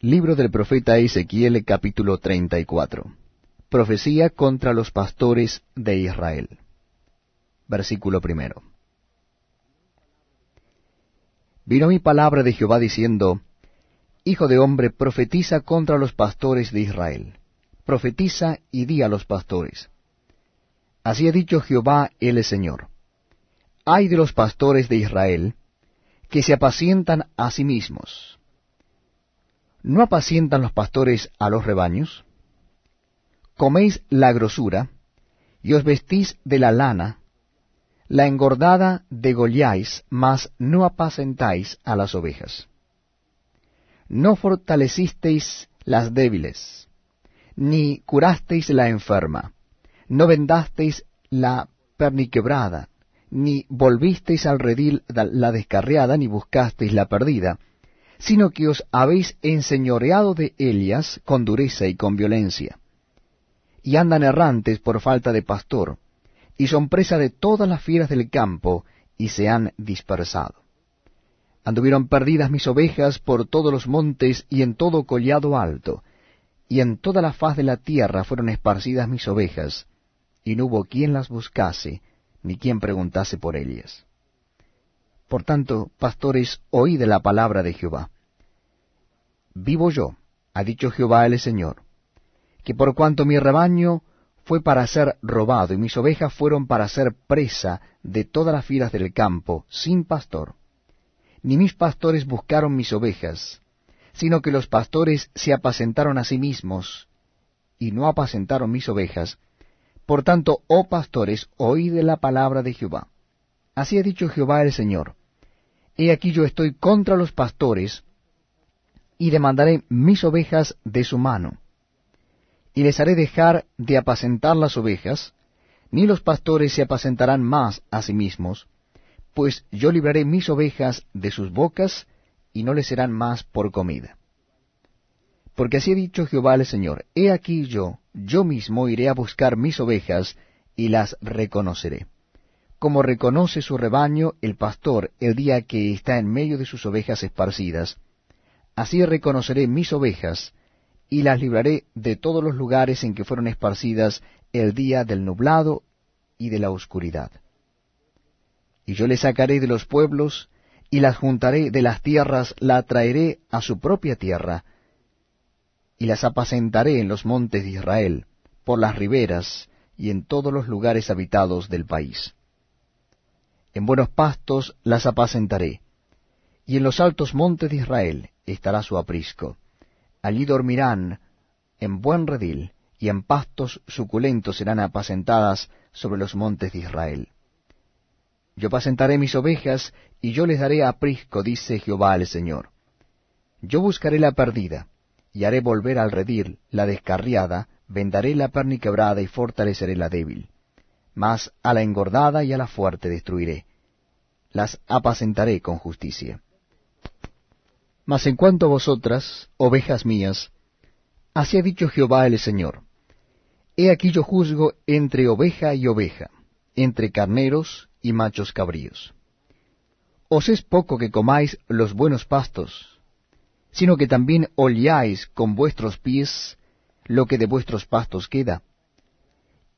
Libro del profeta Ezequiel capítulo 34. Profecía contra los pastores de Israel. Versículo primero. Vino mi palabra de Jehová diciendo, Hijo de hombre, profetiza contra los pastores de Israel. Profetiza y di a los pastores. Así ha dicho Jehová el Señor. Hay de los pastores de Israel que se apacientan a sí mismos ¿No apacientan los pastores a los rebaños? Coméis la grosura, y os vestís de la lana, la engordada degolláis, mas no apacentáis a las ovejas. No fortalecisteis las débiles, ni curasteis la enferma, no vendasteis la perniquebrada, ni volvisteis al redil la descarriada, ni buscasteis la perdida, sino que os habéis enseñoreado de ellas con dureza y con violencia. Y andan errantes por falta de pastor, y son presa de todas las fieras del campo, y se han dispersado. Anduvieron perdidas mis ovejas por todos los montes y en todo collado alto, y en toda la faz de la tierra fueron esparcidas mis ovejas, y no hubo quien las buscase, ni quien preguntase por ellas. Por tanto, pastores, oíd la palabra de Jehová. Vivo yo, ha dicho Jehová el Señor, que por cuanto mi rebaño fue para ser robado y mis ovejas fueron para ser presa de todas las fieras del campo, sin pastor, ni mis pastores buscaron mis ovejas, sino que los pastores se apacentaron a sí mismos, y no apacentaron mis ovejas. Por tanto, oh pastores, oíd la palabra de Jehová. Así ha dicho Jehová el Señor. He aquí yo estoy contra los pastores, y demandaré mis ovejas de su mano. Y les haré dejar de apacentar las ovejas, ni los pastores se apacentarán más a sí mismos, pues yo libraré mis ovejas de sus bocas, y no les serán más por comida. Porque así ha dicho Jehová el Señor, He aquí yo, yo mismo iré a buscar mis ovejas, y las reconoceré como reconoce su rebaño el pastor el día que está en medio de sus ovejas esparcidas, así reconoceré mis ovejas, y las libraré de todos los lugares en que fueron esparcidas el día del nublado y de la oscuridad. Y yo les sacaré de los pueblos, y las juntaré de las tierras, la traeré a su propia tierra, y las apacentaré en los montes de Israel, por las riberas, y en todos los lugares habitados del país en buenos pastos las apacentaré, y en los altos montes de Israel estará su aprisco. Allí dormirán en buen redil, y en pastos suculentos serán apacentadas sobre los montes de Israel. Yo apacentaré mis ovejas, y yo les daré aprisco, dice Jehová el Señor. Yo buscaré la perdida, y haré volver al redil la descarriada, vendaré la perniquebrada y fortaleceré la débil mas a la engordada y a la fuerte destruiré. Las apacentaré con justicia. Mas en cuanto a vosotras, ovejas mías, así ha dicho Jehová el Señor, He aquí yo juzgo entre oveja y oveja, entre carneros y machos cabríos. Os es poco que comáis los buenos pastos, sino que también oliáis con vuestros pies lo que de vuestros pastos queda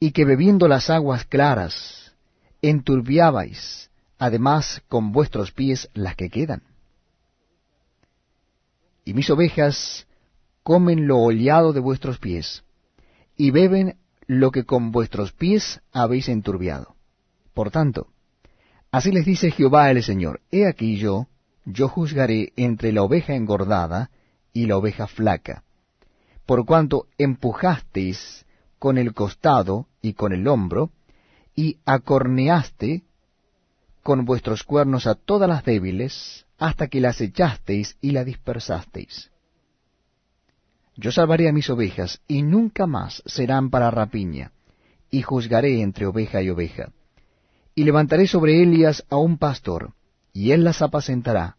y que bebiendo las aguas claras enturbiabais, además con vuestros pies las que quedan. Y mis ovejas comen lo oleado de vuestros pies, y beben lo que con vuestros pies habéis enturbiado. Por tanto, así les dice Jehová el Señor, He aquí yo, yo juzgaré entre la oveja engordada y la oveja flaca, por cuanto empujasteis con el costado y con el hombro, y acorneaste con vuestros cuernos a todas las débiles, hasta que las echasteis y las dispersasteis. Yo salvaré a mis ovejas, y nunca más serán para rapiña, y juzgaré entre oveja y oveja. Y levantaré sobre ellas a un pastor, y él las apacentará,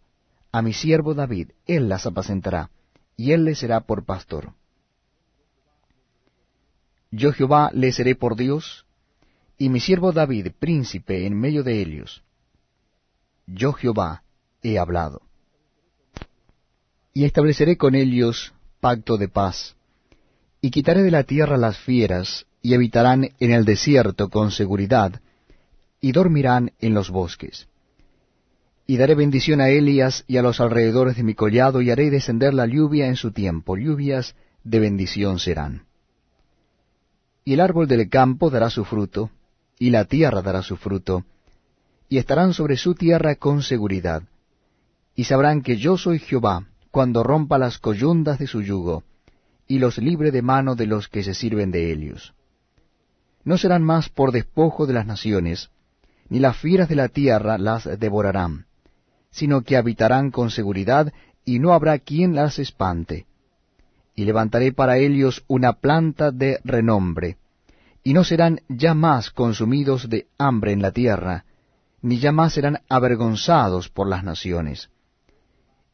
a mi siervo David, él las apacentará, y él les será por pastor. Yo Jehová le seré por Dios, y mi siervo David príncipe en medio de ellos. Yo Jehová he hablado. y estableceré con ellos pacto de paz, y quitaré de la tierra las fieras, y habitarán en el desierto con seguridad, y dormirán en los bosques. Y daré bendición a Elias y a los alrededores de mi collado, y haré descender la lluvia en su tiempo, lluvias de bendición serán. Y el árbol del campo dará su fruto, y la tierra dará su fruto, y estarán sobre su tierra con seguridad, y sabrán que yo soy Jehová, cuando rompa las coyundas de su yugo, y los libre de mano de los que se sirven de ellos. No serán más por despojo de las naciones, ni las fieras de la tierra las devorarán, sino que habitarán con seguridad, y no habrá quien las espante. Y levantaré para ellos una planta de renombre, y no serán ya más consumidos de hambre en la tierra, ni ya más serán avergonzados por las naciones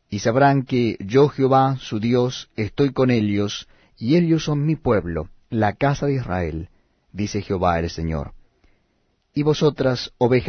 y sabrán que yo Jehová, su Dios, estoy con ellos, y ellos son mi pueblo, la casa de Israel, dice Jehová el Señor. Y vosotras, ovejas